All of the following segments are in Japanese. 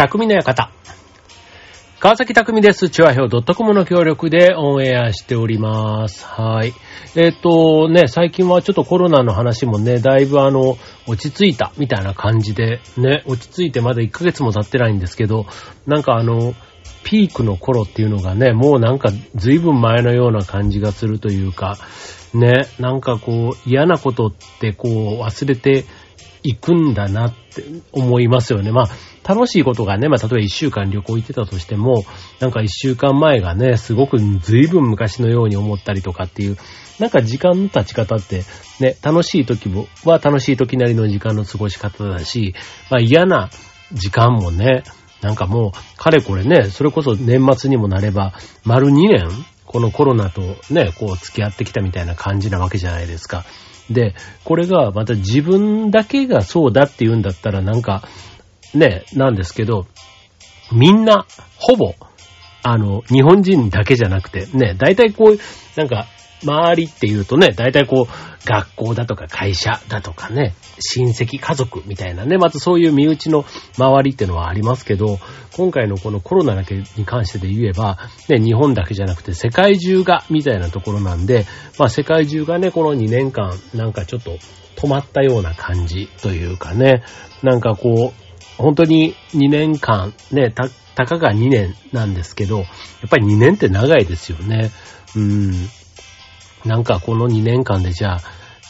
匠の館。川崎匠です。チュアヒョウ .com の協力でオンエアしております。はい。えっ、とね、最近はちょっとコロナの話もね、だいぶあの、落ち着いたみたいな感じで、ね、落ち着いてまだ1ヶ月も経ってないんですけど、なんかあの、ピークの頃っていうのがね、もうなんか随分前のような感じがするというか、ね、なんかこう嫌なことってこう忘れていくんだなって思いますよね。まあ楽しいことがね、まあ例えば一週間旅行行ってたとしても、なんか一週間前がね、すごく随分昔のように思ったりとかっていう、なんか時間の経ち方ってね、楽しい時もは楽しい時なりの時間の過ごし方だし、まあ嫌な時間もね、なんかもう、かれこれね、それこそ年末にもなれば、丸2年、このコロナとね、こう付き合ってきたみたいな感じなわけじゃないですか。で、これがまた自分だけがそうだって言うんだったらなんか、ね、なんですけど、みんな、ほぼ、あの、日本人だけじゃなくて、ね、大体こう、なんか、周りっていうとね、大体こう、学校だとか会社だとかね、親戚、家族みたいなね、まずそういう身内の周りってのはありますけど、今回のこのコロナだけに関してで言えば、ね、日本だけじゃなくて世界中が、みたいなところなんで、まあ世界中がね、この2年間、なんかちょっと止まったような感じというかね、なんかこう、本当に2年間、ね、た、たかが2年なんですけど、やっぱり2年って長いですよね。うん。なんかこの2年間でじゃあ、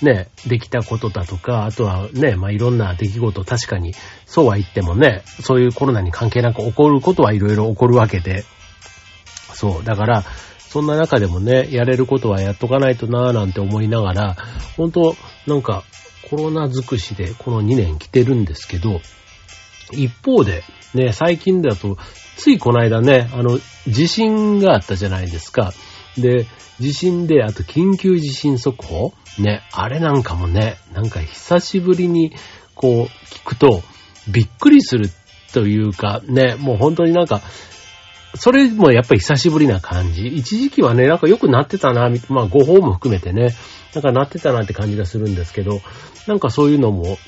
ね、できたことだとか、あとはね、まあ、いろんな出来事、確かに、そうは言ってもね、そういうコロナに関係なく起こることはいろいろ起こるわけで、そう、だから、そんな中でもね、やれることはやっとかないとなぁなんて思いながら、本当なんか、コロナ尽くしでこの2年来てるんですけど、一方で、ね、最近だと、ついこの間ね、あの、地震があったじゃないですか。で、地震で、あと緊急地震速報ね、あれなんかもね、なんか久しぶりに、こう、聞くと、びっくりするというか、ね、もう本当になんか、それもやっぱり久しぶりな感じ。一時期はね、なんか良くなってたな、まあ誤報も含めてね、なんかなってたなって感じがするんですけど、なんかそういうのも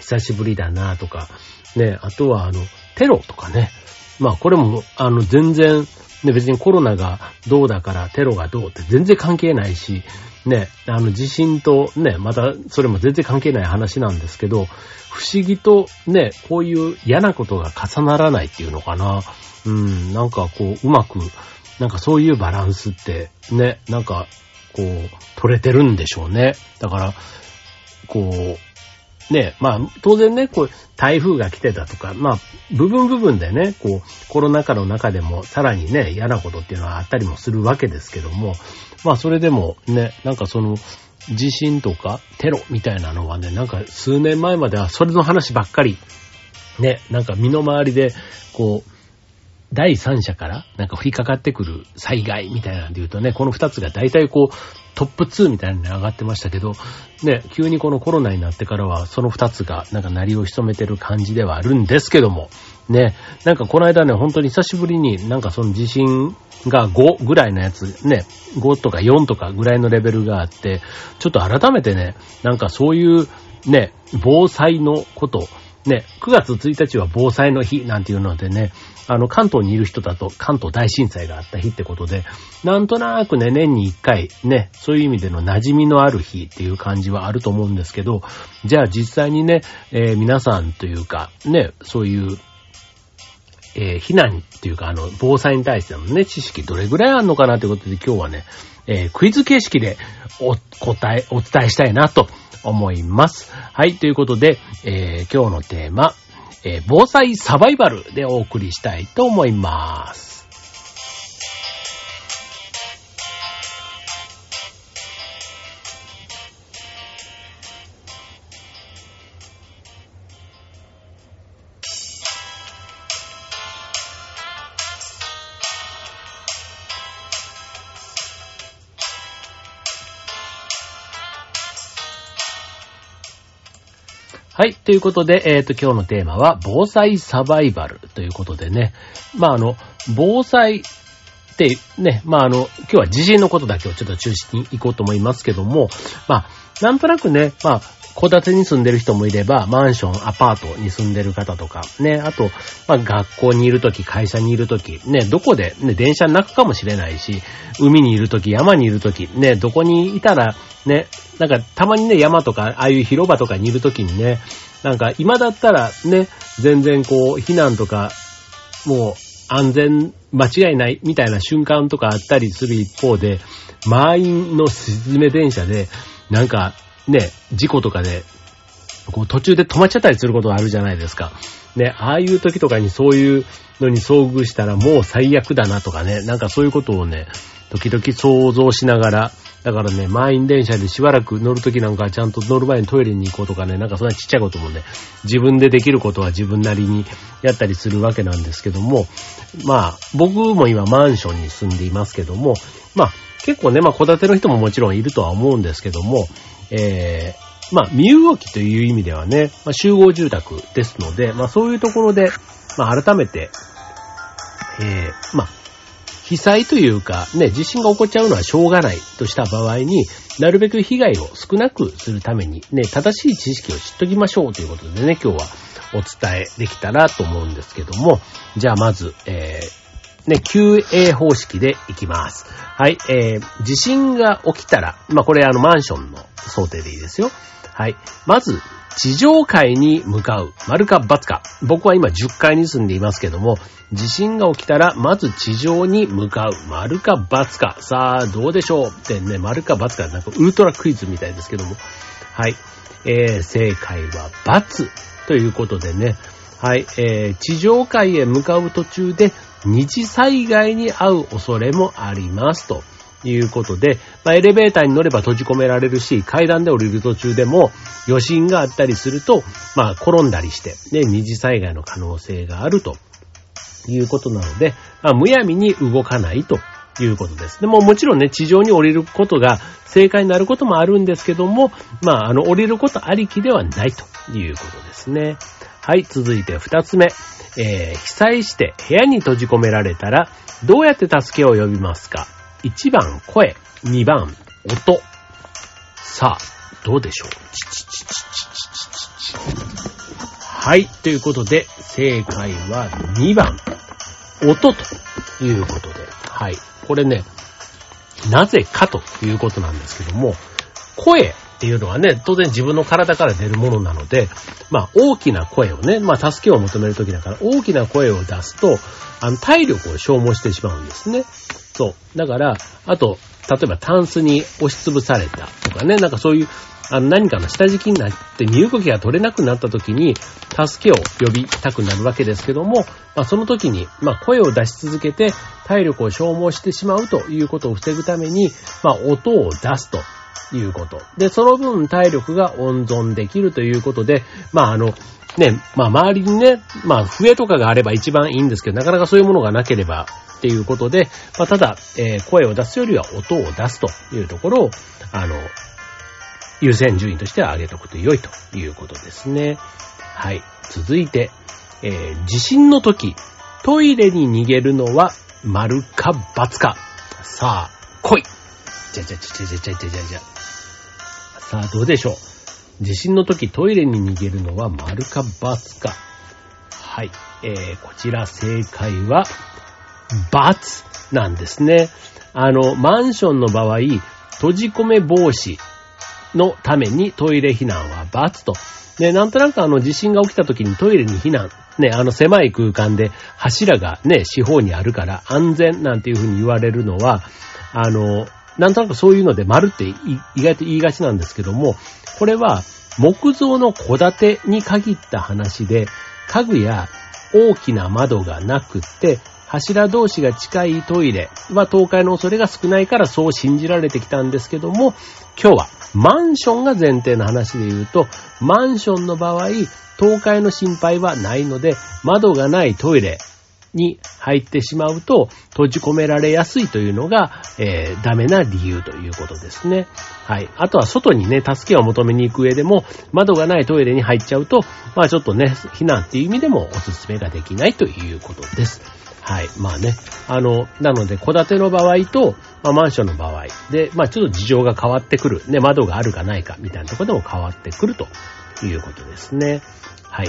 久しぶりだなとか、ね、あとはあの、テロとかね。まあこれも、あの、全然、ね、別にコロナがどうだからテロがどうって全然関係ないし、ね、あの地震とね、またそれも全然関係ない話なんですけど、不思議とね、こういう嫌なことが重ならないっていうのかな。うん、なんかこう、うまく、なんかそういうバランスってね、なんかこう、取れてるんでしょうね。だから、こう、ね、まあ、当然ね、こう、台風が来てたとか、まあ、部分部分でね、こう、コロナ禍の中でもさらにね、嫌なことっていうのはあったりもするわけですけども、まあ、それでもね、なんかその、地震とかテロみたいなのはね、なんか数年前まではそれの話ばっかり、ね、なんか身の回りで、こう、第三者からなんか降りかかってくる災害みたいなんで言うとね、この二つが大体こう、トップ2みたいに上がってましたけど、ね、急にこのコロナになってからは、その二つがなんか鳴りを潜めてる感じではあるんですけども、ね、なんかこの間ね、本当に久しぶりになんかその地震が5ぐらいのやつ、ね、5とか4とかぐらいのレベルがあって、ちょっと改めてね、なんかそういうね、防災のこと、ね、9月1日は防災の日なんていうのでね、あの、関東にいる人だと関東大震災があった日ってことで、なんとなくね、年に1回ね、そういう意味での馴染みのある日っていう感じはあると思うんですけど、じゃあ実際にね、えー、皆さんというか、ね、そういう、えー、避難っていうか、あの、防災に対してのね、知識どれぐらいあるのかなということで今日はね、えー、クイズ形式でお答え、お伝えしたいなと思います。はい、ということで、えー、今日のテーマ、えー、防災サバイバルでお送りしたいと思います。はい。ということで、えっ、ー、と、今日のテーマは、防災サバイバルということでね。まあ、あの、防災ってね、まあ、あの、今日は地震のことだけをちょっと中心に行こうと思いますけども、まあ、なんとなくね、まあ、戸建てに住んでる人もいれば、マンション、アパートに住んでる方とか、ね、あと、まあ、学校にいるとき、会社にいるとき、ね、どこで、ね、電車の中かもしれないし、海にいるとき、山にいるとき、ね、どこにいたら、ね、なんか、たまにね、山とか、ああいう広場とかにいるときにね、なんか、今だったら、ね、全然こう、避難とか、もう、安全、間違いないみたいな瞬間とかあったりする一方で、満員の沈め電車で、なんか、ね、事故とかで、こう途中で止まっちゃったりすることがあるじゃないですか。ね、ああいう時とかにそういうのに遭遇したらもう最悪だなとかね、なんかそういうことをね、時々想像しながら、だからね、満員電車でしばらく乗るときなんかちゃんと乗る前にトイレに行こうとかね、なんかそんなちっちゃいこともね、自分でできることは自分なりにやったりするわけなんですけども、まあ、僕も今マンションに住んでいますけども、まあ、結構ね、まあ、戸建ての人ももちろんいるとは思うんですけども、えー、まあ、身動きという意味ではね、まあ、集合住宅ですので、まあ、そういうところで、まあ、改めて、えー、まあ、被災というか、ね、地震が起こっちゃうのはしょうがないとした場合に、なるべく被害を少なくするために、ね、正しい知識を知っときましょうということでね、今日はお伝えできたらと思うんですけども、じゃあまず、えー、ね、QA 方式でいきます。はい、えー、地震が起きたら、まあ、これあのマンションの想定でいいですよ。はい。まず、地上階に向かう。丸か×か。僕は今10階に住んでいますけども、地震が起きたら、まず地上に向かう。丸か×か。さあ、どうでしょうってね、丸か×か。なんかウルトラクイズみたいですけども。はい。えー、正解は×ということでね。はい。えー、地上階へ向かう途中で、二次災害に遭う恐れもありますと。いうことで、まあ、エレベーターに乗れば閉じ込められるし、階段で降りる途中でも余震があったりすると、まあ、転んだりして、ね、二次災害の可能性があるということなので、まあ、むやみに動かないということです。でももちろんね、地上に降りることが正解になることもあるんですけども、まあ、あの、降りることありきではないということですね。はい、続いて二つ目。えー、被災して部屋に閉じ込められたら、どうやって助けを呼びますか ?1 番声、2番音。さあ、どうでしょう？はい、ということで、正解は2番、音ということで、はい。これね、なぜかということなんですけども、声っていうのはね、当然自分の体から出るものなので、まあ大きな声をね、まあ助けを求めるときだから大きな声を出すと、あの体力を消耗してしまうんですね。そう。だから、あと、例えばタンスに押しつぶされたとかね、なんかそういう、あの何かの下敷きになって身動きが取れなくなった時に、助けを呼びたくなるわけですけども、まあその時に、まあ声を出し続けて体力を消耗してしまうということを防ぐために、まあ音を出すと。いうこと。で、その分体力が温存できるということで、まああの、ね、まあ周りにね、まあ笛とかがあれば一番いいんですけど、なかなかそういうものがなければっていうことで、まあただ、えー、声を出すよりは音を出すというところを、あの、優先順位としては上げとくと良いということですね。はい。続いて、えー、地震の時、トイレに逃げるのは丸か×か。さあ、来いじゃじゃじゃじゃじゃじゃじゃじゃ。さあ、どうでしょう。地震の時トイレに逃げるのは丸か×か。はい。えー、こちら正解は、×なんですね。あの、マンションの場合、閉じ込め防止のためにトイレ避難は×と。ね、なんとなくあの地震が起きた時にトイレに避難。ね、あの狭い空間で柱がね、四方にあるから安全なんていうふうに言われるのは、あの、なんとなくそういうので丸って意外と言いがちなんですけども、これは木造の戸建てに限った話で、家具や大きな窓がなくって、柱同士が近いトイレは倒壊の恐れが少ないからそう信じられてきたんですけども、今日はマンションが前提の話で言うと、マンションの場合、倒壊の心配はないので、窓がないトイレに入ってしまうと閉じ込められやすいというのが、えー、ダメな理由ということですね。はい。あとは外にね、助けを求めに行く上でも、窓がないトイレに入っちゃうと、まあちょっとね、避難っていう意味でもおすすめができないということです。はい。まあね。あの、なので、戸建ての場合と、まあ、マンションの場合で、まあ、ちょっと事情が変わってくる。ね、窓があるかないか、みたいなとこでも変わってくるということですね。はい。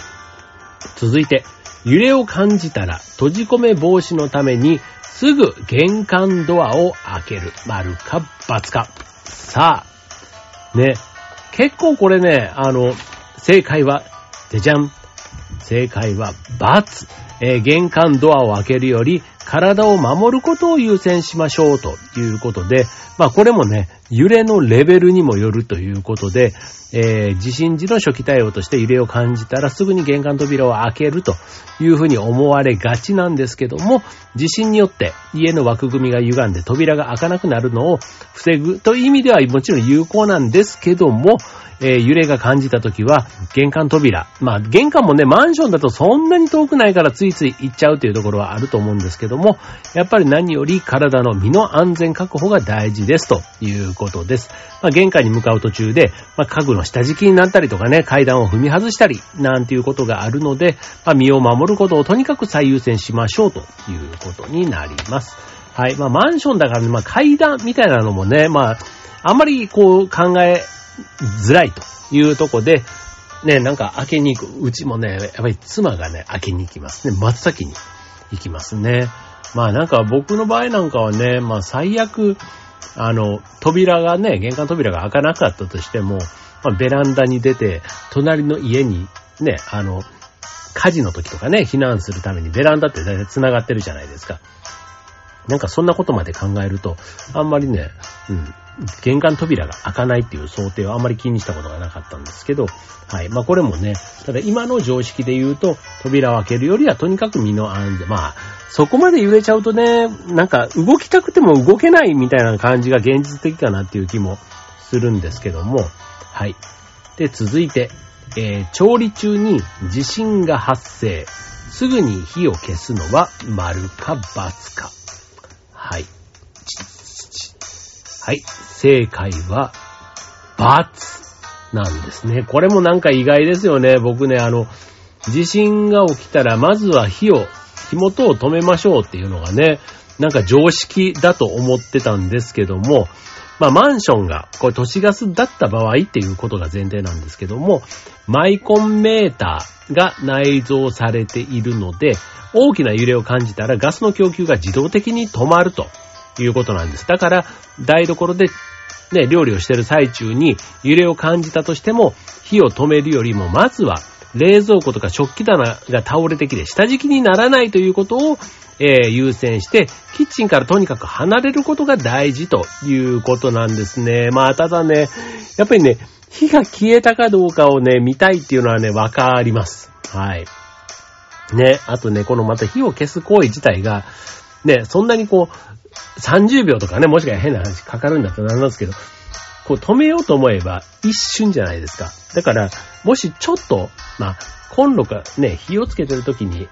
続いて、揺れを感じたら、閉じ込め防止のために、すぐ玄関ドアを開ける。丸か×か。さあ、ね。結構これね、あの、正解は、じゃじゃん。正解は×。えー、玄関ドアを開けるより体を守ることを優先しましょうということで、まあこれもね、揺れのレベルにもよるということで、えー、地震時の初期対応として揺れを感じたらすぐに玄関扉を開けるというふうに思われがちなんですけども、地震によって家の枠組みが歪んで扉が開かなくなるのを防ぐという意味ではもちろん有効なんですけども、えー、揺れが感じたときは、玄関扉。まあ、玄関もね、マンションだとそんなに遠くないからついつい行っちゃうというところはあると思うんですけども、やっぱり何より体の身の安全確保が大事ですということです。まあ、玄関に向かう途中で、まあ、家具の下敷きになったりとかね、階段を踏み外したり、なんていうことがあるので、まあ、身を守ることをとにかく最優先しましょうということになります。はい。まあ、マンションだからね、まあ、階段みたいなのもね、まあ、あんまりこう考えづらいというとこで、ね、なんか開けに行く。うちもね、やっぱり妻がね、開けに行きますね。真っ先に行きますね。まあなんか僕の場合なんかはね、まあ最悪、あの、扉がね、玄関扉が開かなかったとしても、まあ、ベランダに出て、隣の家にね、あの、火事の時とかね、避難するためにベランダって大体繋がってるじゃないですか。なんかそんなことまで考えると、あんまりね、うん、玄関扉が開かないっていう想定はあまり気にしたことがなかったんですけど、はい。まあこれもね、ただ今の常識で言うと、扉を開けるよりはとにかく身の安全。まあ、そこまで揺れちゃうとね、なんか動きたくても動けないみたいな感じが現実的かなっていう気もするんですけども、はい。で、続いて、えー、調理中に地震が発生。すぐに火を消すのは丸か×か。はい。はい。正解は、×なんですね。これもなんか意外ですよね。僕ね、あの、地震が起きたら、まずは火を、火元を止めましょうっていうのがね、なんか常識だと思ってたんですけども、まあマンションが、これ都市ガスだった場合っていうことが前提なんですけども、マイコンメーターが内蔵されているので、大きな揺れを感じたらガスの供給が自動的に止まると。いうことなんです。だから、台所でね、料理をしてる最中に揺れを感じたとしても、火を止めるよりも、まずは冷蔵庫とか食器棚が倒れてきて下敷きにならないということを、えー、優先して、キッチンからとにかく離れることが大事ということなんですね。まあ、ただね、やっぱりね、火が消えたかどうかをね、見たいっていうのはね、わかります。はい。ね、あとね、このまた火を消す行為自体が、ね、そんなにこう、30秒とかね、もしかしたら変な話かかるんだったらなんなんですけど、こう止めようと思えば一瞬じゃないですか。だから、もしちょっと、まあ、コンロかね、火をつけてる時に、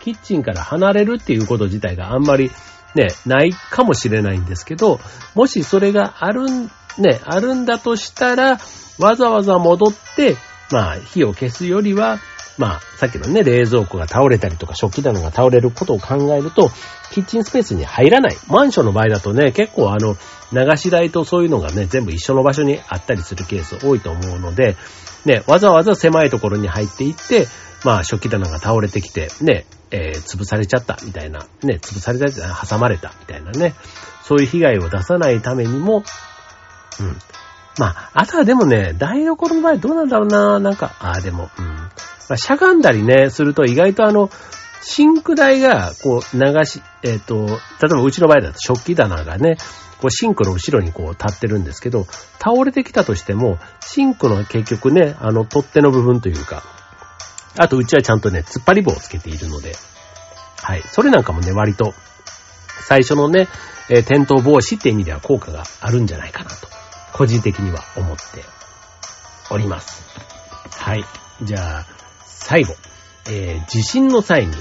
キッチンから離れるっていうこと自体があんまりね、ないかもしれないんですけど、もしそれがあるん、ね、あるんだとしたら、わざわざ戻って、まあ、火を消すよりは、まあ、さっきのね、冷蔵庫が倒れたりとか食器棚が倒れることを考えると、キッチンスペースに入らない。マンションの場合だとね、結構あの、流し台とそういうのがね、全部一緒の場所にあったりするケース多いと思うので、ね、わざわざ狭いところに入っていって、まあ、食器棚が倒れてきて、ね、えー、潰されちゃったみたいな、ね、潰された、挟まれたみたいなね、そういう被害を出さないためにも、うん。まあ、あとはでもね、台所の場合どうなんだろうな、なんか、ああ、でも、うん。まあ、しゃがんだりね、すると意外とあの、シンク台が、こう、流し、えっ、と、例えばうちの場合だと食器棚がね、こう、シンクの後ろにこう、立ってるんですけど、倒れてきたとしても、シンクの結局ね、あの、取っ手の部分というか、あとうちはちゃんとね、突っ張り棒をつけているので、はい。それなんかもね、割と、最初のね、えー、転倒防止って意味では効果があるんじゃないかなと、個人的には思っております。はい。じゃあ、最後。えー、地震の際に、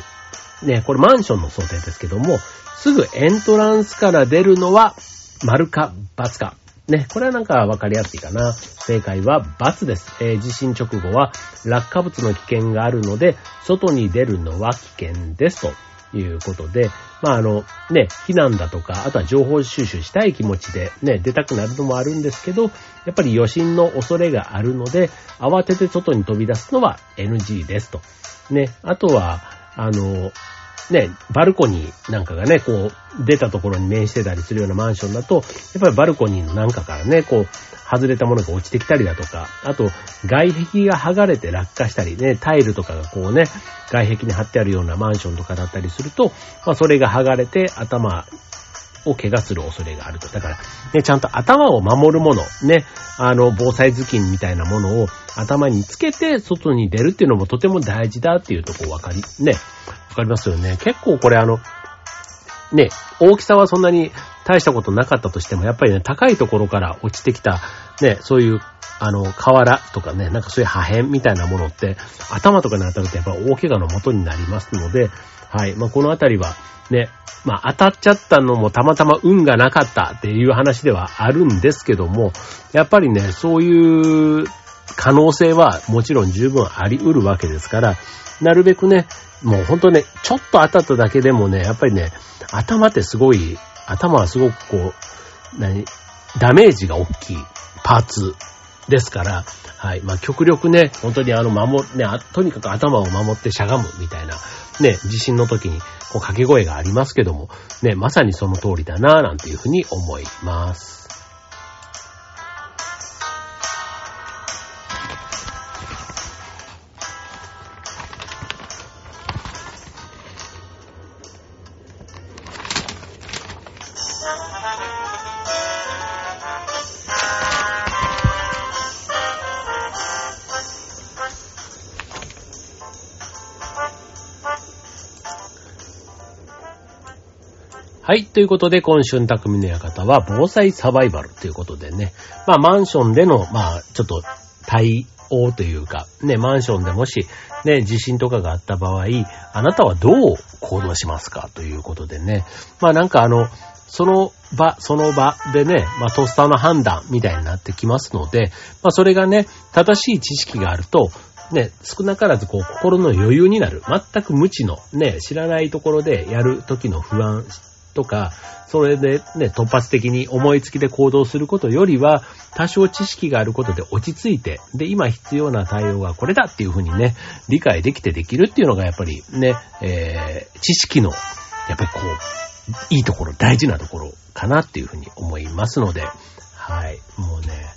ね、これマンションの想定ですけども、すぐエントランスから出るのは、丸か×か。ね、これはなんか分かりやすいかな。正解は×です。えー、地震直後は落下物の危険があるので、外に出るのは危険です。ということで、まああの、ね、避難だとか、あとは情報収集したい気持ちでね、出たくなるのもあるんですけど、やっぱり余震の恐れがあるので、慌てて外に飛び出すのは NG ですと。ね、あとは、あの、ね、バルコニーなんかがね、こう、出たところに面してたりするようなマンションだと、やっぱりバルコニーのなんかからね、こう、外れたものが落ちてきたりだとか、あと、外壁が剥がれて落下したりね、タイルとかがこうね、外壁に貼ってあるようなマンションとかだったりすると、まあ、それが剥がれて頭を怪我する恐れがあると。だから、ね、ちゃんと頭を守るもの、ね、あの、防災頭巾みたいなものを頭につけて外に出るっていうのもとても大事だっていうとこわかり、ね、わかりますよね。結構これあの、ね、大きさはそんなに大したことなかったとしても、やっぱりね、高いところから落ちてきた、ね、そういう、あの、瓦とかね、なんかそういう破片みたいなものって、頭とかに当たるとやっぱ大怪我の元になりますので、はい。まあ、このあたりは、ね、まあ、当たっちゃったのもたまたま運がなかったっていう話ではあるんですけども、やっぱりね、そういう可能性はもちろん十分あり得るわけですから、なるべくね、もうほんとね、ちょっと当たっただけでもね、やっぱりね、頭ってすごい、頭はすごくこう、何、ダメージが大きいパーツですから、はい。まあ、極力ね、本当にあの、守、ね、とにかく頭を守ってしゃがむみたいな、ね、地震の時に、こう、掛け声がありますけども、ね、まさにその通りだな、なんていうふうに思います。はい。ということで、今週の匠の館は、防災サバイバルということでね。まあ、マンションでの、まあ、ちょっと、対応というか、ね、マンションでもし、ね、地震とかがあった場合、あなたはどう行動しますか？ということでね。まあ、なんかあの、その場、その場でね、まあ、とっさの判断みたいになってきますので、まあ、それがね、正しい知識があると、ね、少なからずこう心の余裕になる。全く無知の、ね、知らないところでやる時の不安とか、それでね、突発的に思いつきで行動することよりは、多少知識があることで落ち着いて、で、今必要な対応がこれだっていうふうにね、理解できてできるっていうのがやっぱりね、えー、知識の、やっぱりこう、いいところ、大事なところかなっていうふうに思いますので、はい、もうね、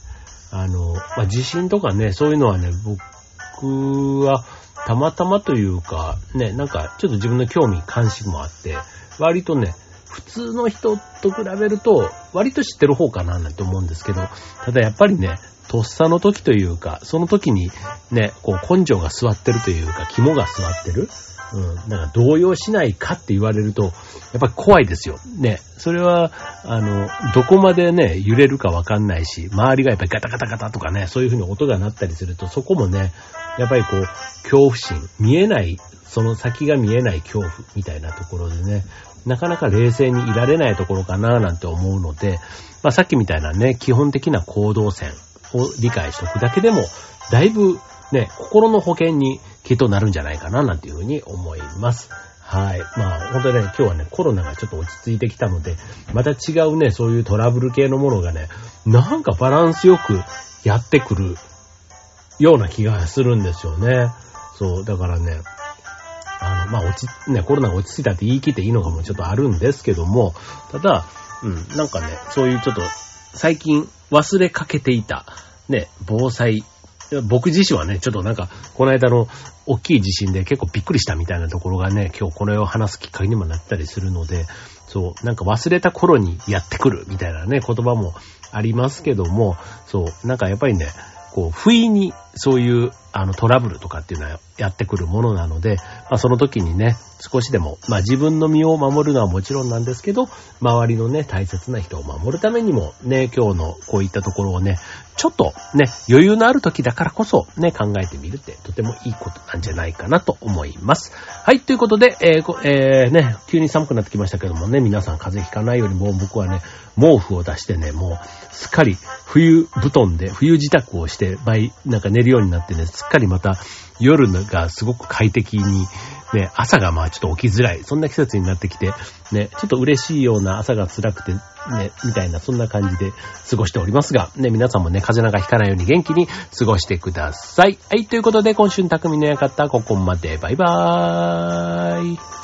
あの、まあ、地震とかね、そういうのはね、僕は、たまたまというか、ね、なんか、ちょっと自分の興味、関心もあって、割とね、普通の人と比べると、割と知ってる方かななんて思うんですけど、ただやっぱりね、とっさの時というか、その時にね、こう根性が座ってるというか、肝が座ってる。うん。なんか動揺しないかって言われると、やっぱり怖いですよ。ね。それは、あの、どこまでね、揺れるかわかんないし、周りがやっぱりガタガタガタとかね、そういう風に音が鳴ったりすると、そこもね、やっぱりこう、恐怖心、見えない、その先が見えない恐怖みたいなところでね、なかなか冷静にいられないところかななんて思うので、まあさっきみたいなね、基本的な行動線を理解しておくだけでも、だいぶね、心の保険にきっとなるんじゃないかななんていうふうに思います。はい。まあ、本当にね、今日はね、コロナがちょっと落ち着いてきたので、また違うね、そういうトラブル系のものがね、なんかバランスよくやってくるような気がするんですよね。そう、だからね、あの、まあ、落ち、ね、コロナが落ち着いたって言い切っていいのかもちょっとあるんですけども、ただ、うん、なんかね、そういうちょっと、最近忘れかけていた、ね、防災、僕自身はね、ちょっとなんか、この間の大きい地震で結構びっくりしたみたいなところがね、今日これを話すきっかけにもなったりするので、そう、なんか忘れた頃にやってくるみたいなね、言葉もありますけども、そう、なんかやっぱりね、こう、不意にそういうあのトラブルとかっていうのはやってくるものなので、まあその時にね、少しでも、まあ自分の身を守るのはもちろんなんですけど、周りのね、大切な人を守るためにもね、今日のこういったところをね、ちょっとね、余裕のある時だからこそね、考えてみるってとてもいいことなんじゃないかなと思います。はい、ということで、えー、えー、ね、急に寒くなってきましたけどもね、皆さん風邪ひかないようにもう僕はね、毛布を出してね、もうすっかり冬布団で、冬自宅をして、毎、なんか寝るようになってね、すっかりまた夜がすごく快適に、ね、朝がまあちょっと起きづらい、そんな季節になってきて、ね、ちょっと嬉しいような朝が辛くて、ね、みたいな、そんな感じで過ごしておりますが、ね、皆さんもね、風邪なんかひかないように元気に過ごしてください。はい、ということで今週の匠の館、ここまで。バイバーイ。